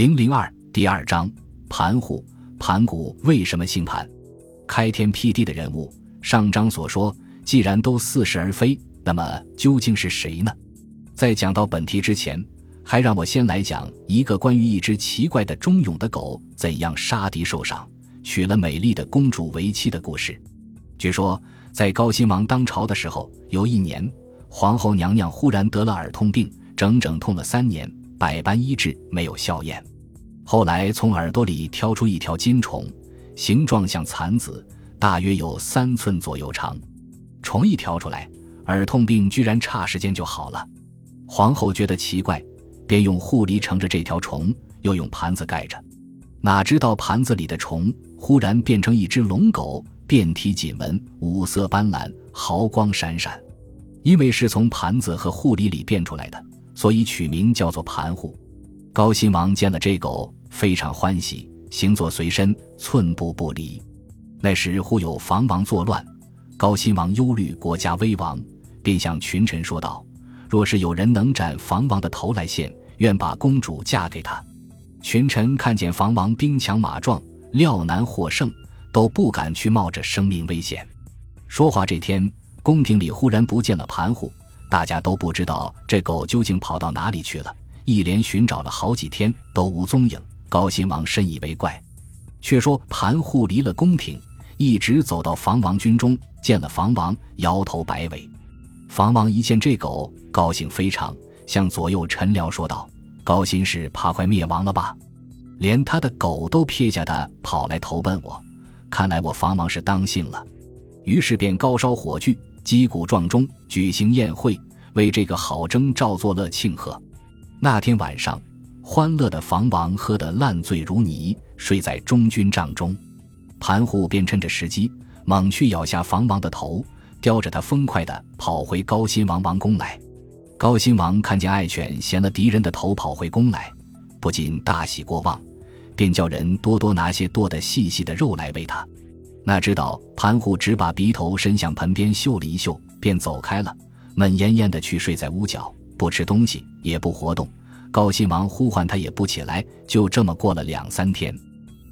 零零二第二章盘虎盘古为什么姓盘？开天辟地的人物，上章所说，既然都似是而非，那么究竟是谁呢？在讲到本题之前，还让我先来讲一个关于一只奇怪的忠勇的狗怎样杀敌受赏，娶了美丽的公主为妻的故事。据说，在高辛王当朝的时候，有一年，皇后娘娘忽然得了耳痛病，整整痛了三年，百般医治没有效验。后来从耳朵里挑出一条金虫，形状像蚕子，大约有三寸左右长。虫一挑出来，耳痛病居然差时间就好了。皇后觉得奇怪，便用护梨盛着这条虫，又用盘子盖着。哪知道盘子里的虫忽然变成一只龙狗，遍体锦纹，五色斑斓，毫光闪闪。因为是从盘子和护梨里变出来的，所以取名叫做盘户。高辛王见了这狗。非常欢喜，行坐随身，寸步不离。那时忽有房王作乱，高辛王忧虑国家危亡，便向群臣说道：“若是有人能斩房王的头来献，愿把公主嫁给他。”群臣看见房王兵强马壮，料难获胜，都不敢去冒着生命危险。说话这天，宫廷里忽然不见了盘户，大家都不知道这狗究竟跑到哪里去了，一连寻找了好几天都无踪影。高辛王深以为怪，却说盘户离了宫廷，一直走到房王军中，见了房王，摇头摆尾。房王一见这狗，高兴非常，向左右臣僚说道：“高辛是怕快灭亡了吧？连他的狗都撇下他跑来投奔我，看来我房王是当信了。”于是便高烧火炬，击鼓撞钟，举行宴会，为这个好征兆作乐庆贺。那天晚上。欢乐的房王喝得烂醉如泥，睡在中军帐中。盘户便趁着时机，猛去咬下房王的头，叼着他飞快地跑回高辛王王宫来。高辛王看见爱犬衔了敌人的头跑回宫来，不禁大喜过望，便叫人多多拿些剁得细细的肉来喂他。哪知道盘户只把鼻头伸向盆边嗅了一嗅，便走开了，闷恹恹地去睡在屋角，不吃东西，也不活动。高辛王呼唤他也不起来，就这么过了两三天。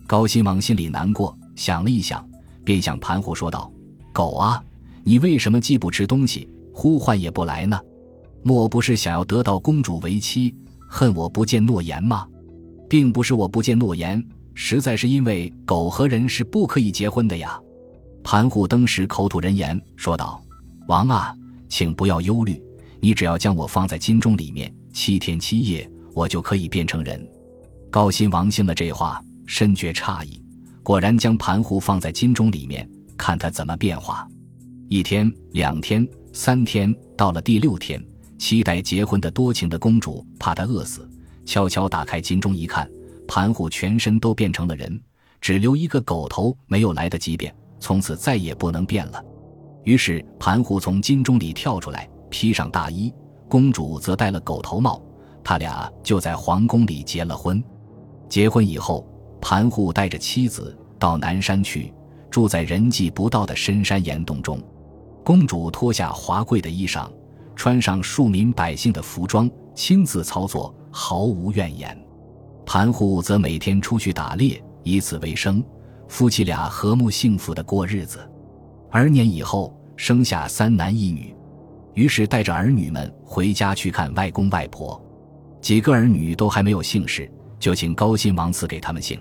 高辛王心里难过，想了一想，便向盘户说道：“狗啊，你为什么既不吃东西，呼唤也不来呢？莫不是想要得到公主为妻，恨我不见诺言吗？并不是我不见诺言，实在是因为狗和人是不可以结婚的呀。”盘户登时口吐人言，说道：“王啊，请不要忧虑，你只要将我放在金钟里面。”七天七夜，我就可以变成人。高辛王信了这话，深觉诧异，果然将盘壶放在金钟里面，看他怎么变化。一天、两天、三天，到了第六天，期待结婚的多情的公主怕他饿死，悄悄打开金钟一看，盘户全身都变成了人，只留一个狗头没有来得及变，从此再也不能变了。于是盘户从金钟里跳出来，披上大衣。公主则戴了狗头帽，他俩就在皇宫里结了婚。结婚以后，盘户带着妻子到南山去，住在人迹不到的深山岩洞中。公主脱下华贵的衣裳，穿上庶民百姓的服装，亲自操作，毫无怨言。盘户则每天出去打猎，以此为生，夫妻俩和睦幸福的过日子。二年以后，生下三男一女。于是带着儿女们回家去看外公外婆，几个儿女都还没有姓氏，就请高辛王赐给他们姓。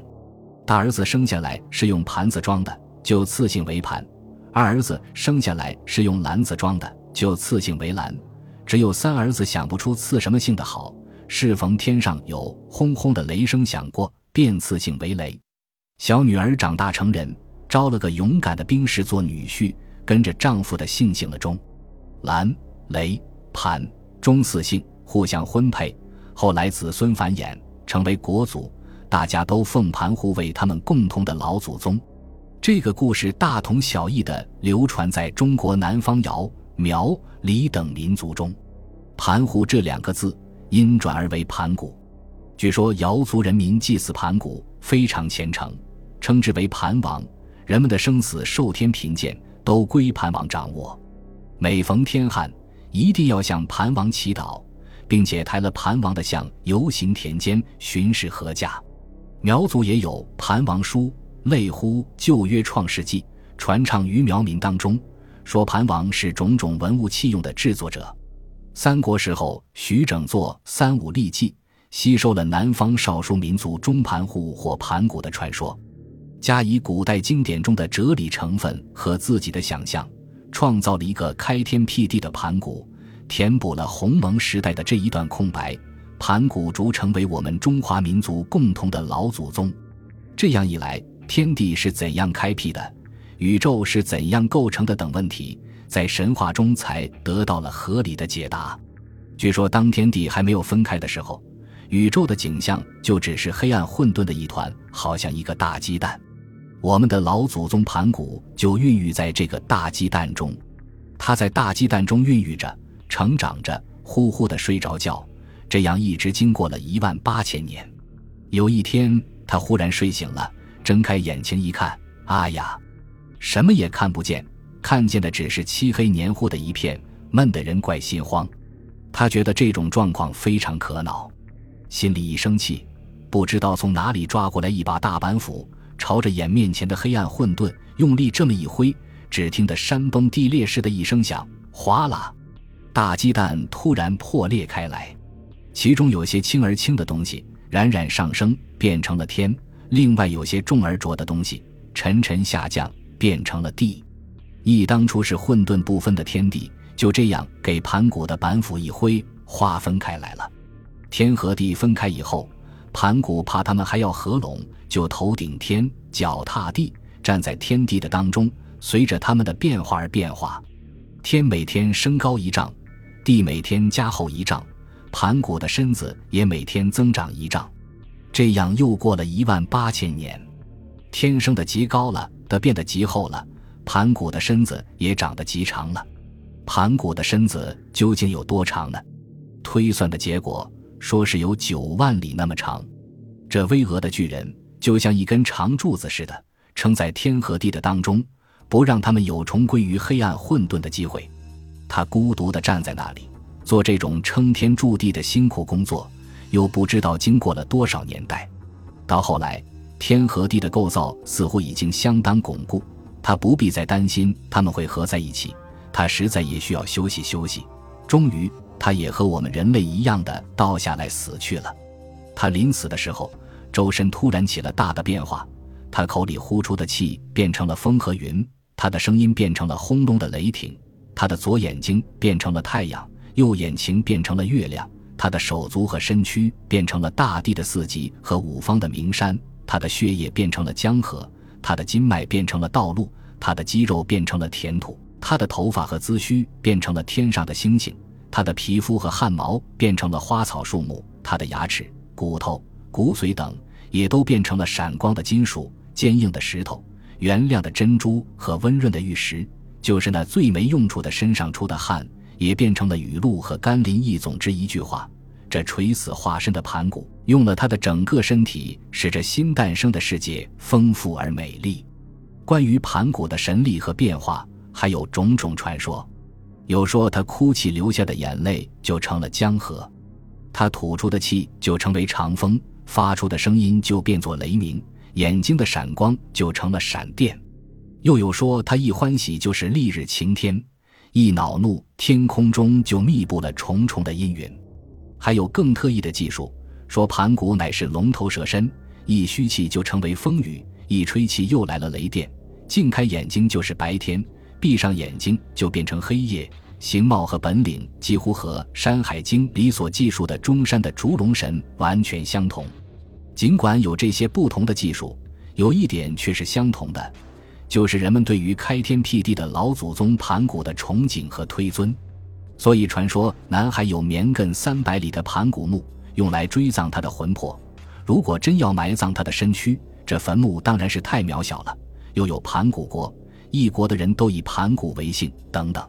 大儿子生下来是用盘子装的，就赐姓为盘；二儿子生下来是用篮子装的，就赐姓为篮。只有三儿子想不出赐什么姓的好，适逢天上有轰轰的雷声响过，便赐姓为雷。小女儿长大成人，招了个勇敢的兵士做女婿，跟着丈夫的姓姓了钟，兰。雷、盘、中四姓互相婚配，后来子孙繁衍，成为国族，大家都奉盘户为他们共同的老祖宗。这个故事大同小异的流传在中国南方瑶、苗、黎等民族中。盘户这两个字因转而为盘古。据说瑶族人民祭祀盘古非常虔诚，称之为盘王，人们的生死受天贫贱，都归盘王掌握。每逢天旱。一定要向盘王祈祷，并且抬了盘王的像游行田间，巡视禾稼。苗族也有盘王书，类乎旧约创世纪，传唱于苗民当中，说盘王是种种文物器用的制作者。三国时候，徐整作《三五历记》，吸收了南方少数民族中盘户或盘古的传说，加以古代经典中的哲理成分和自己的想象，创造了一个开天辟地的盘古，填补了鸿蒙时代的这一段空白。盘古逐成为我们中华民族共同的老祖宗。这样一来，天地是怎样开辟的，宇宙是怎样构成的等问题，在神话中才得到了合理的解答。据说，当天地还没有分开的时候，宇宙的景象就只是黑暗混沌的一团，好像一个大鸡蛋。我们的老祖宗盘古就孕育在这个大鸡蛋中，他在大鸡蛋中孕育着、成长着，呼呼的睡着觉。这样一直经过了一万八千年，有一天他忽然睡醒了，睁开眼睛一看，啊呀，什么也看不见，看见的只是漆黑黏糊的一片，闷得人怪心慌。他觉得这种状况非常可恼，心里一生气，不知道从哪里抓过来一把大板斧，朝着眼面前的黑暗混沌用力这么一挥，只听得山崩地裂似的一声响，哗啦，大鸡蛋突然破裂开来。其中有些轻而轻的东西冉冉上升，变成了天；另外有些重而浊的东西沉沉下降，变成了地。一当初是混沌不分的天地，就这样给盘古的板斧一挥，划分开来了。天和地分开以后，盘古怕他们还要合拢，就头顶天，脚踏地，站在天地的当中，随着他们的变化而变化。天每天升高一丈，地每天加厚一丈。盘古的身子也每天增长一丈，这样又过了一万八千年，天升的极高了，的变得极厚了，盘古的身子也长得极长了。盘古的身子究竟有多长呢？推算的结果说是有九万里那么长。这巍峨的巨人就像一根长柱子似的，撑在天和地的当中，不让他们有重归于黑暗混沌的机会。他孤独地站在那里。做这种撑天筑地的辛苦工作，又不知道经过了多少年代。到后来，天和地的构造似乎已经相当巩固，他不必再担心他们会合在一起。他实在也需要休息休息。终于，他也和我们人类一样的倒下来死去了。他临死的时候，周身突然起了大的变化，他口里呼出的气变成了风和云，他的声音变成了轰隆的雷霆，他的左眼睛变成了太阳。右眼睛变成了月亮，他的手足和身躯变成了大地的四极和五方的名山，他的血液变成了江河，他的筋脉变成了道路，他的肌肉变成了田土，他的头发和髭须变成了天上的星星，他的皮肤和汗毛变成了花草树木，他的牙齿、骨头、骨髓等也都变成了闪光的金属、坚硬的石头、原亮的珍珠和温润的玉石，就是那最没用处的身上出的汗。也变成了雨露和甘霖一总之一句话。这垂死化身的盘古，用了他的整个身体，使这新诞生的世界丰富而美丽。关于盘古的神力和变化，还有种种传说。有说他哭泣流下的眼泪就成了江河，他吐出的气就成为长风，发出的声音就变作雷鸣，眼睛的闪光就成了闪电。又有说他一欢喜就是丽日晴天。一恼怒，天空中就密布了重重的阴云。还有更特异的技术，说盘古乃是龙头蛇身，一吸气就成为风雨，一吹气又来了雷电。静开眼睛就是白天，闭上眼睛就变成黑夜。形貌和本领几乎和《山海经》里所记述的中山的烛龙神完全相同。尽管有这些不同的技术，有一点却是相同的。就是人们对于开天辟地的老祖宗盘古的崇敬和推尊，所以传说南海有绵亘三百里的盘古墓，用来追葬他的魂魄。如果真要埋葬他的身躯，这坟墓当然是太渺小了。又有盘古国，一国的人都以盘古为姓，等等。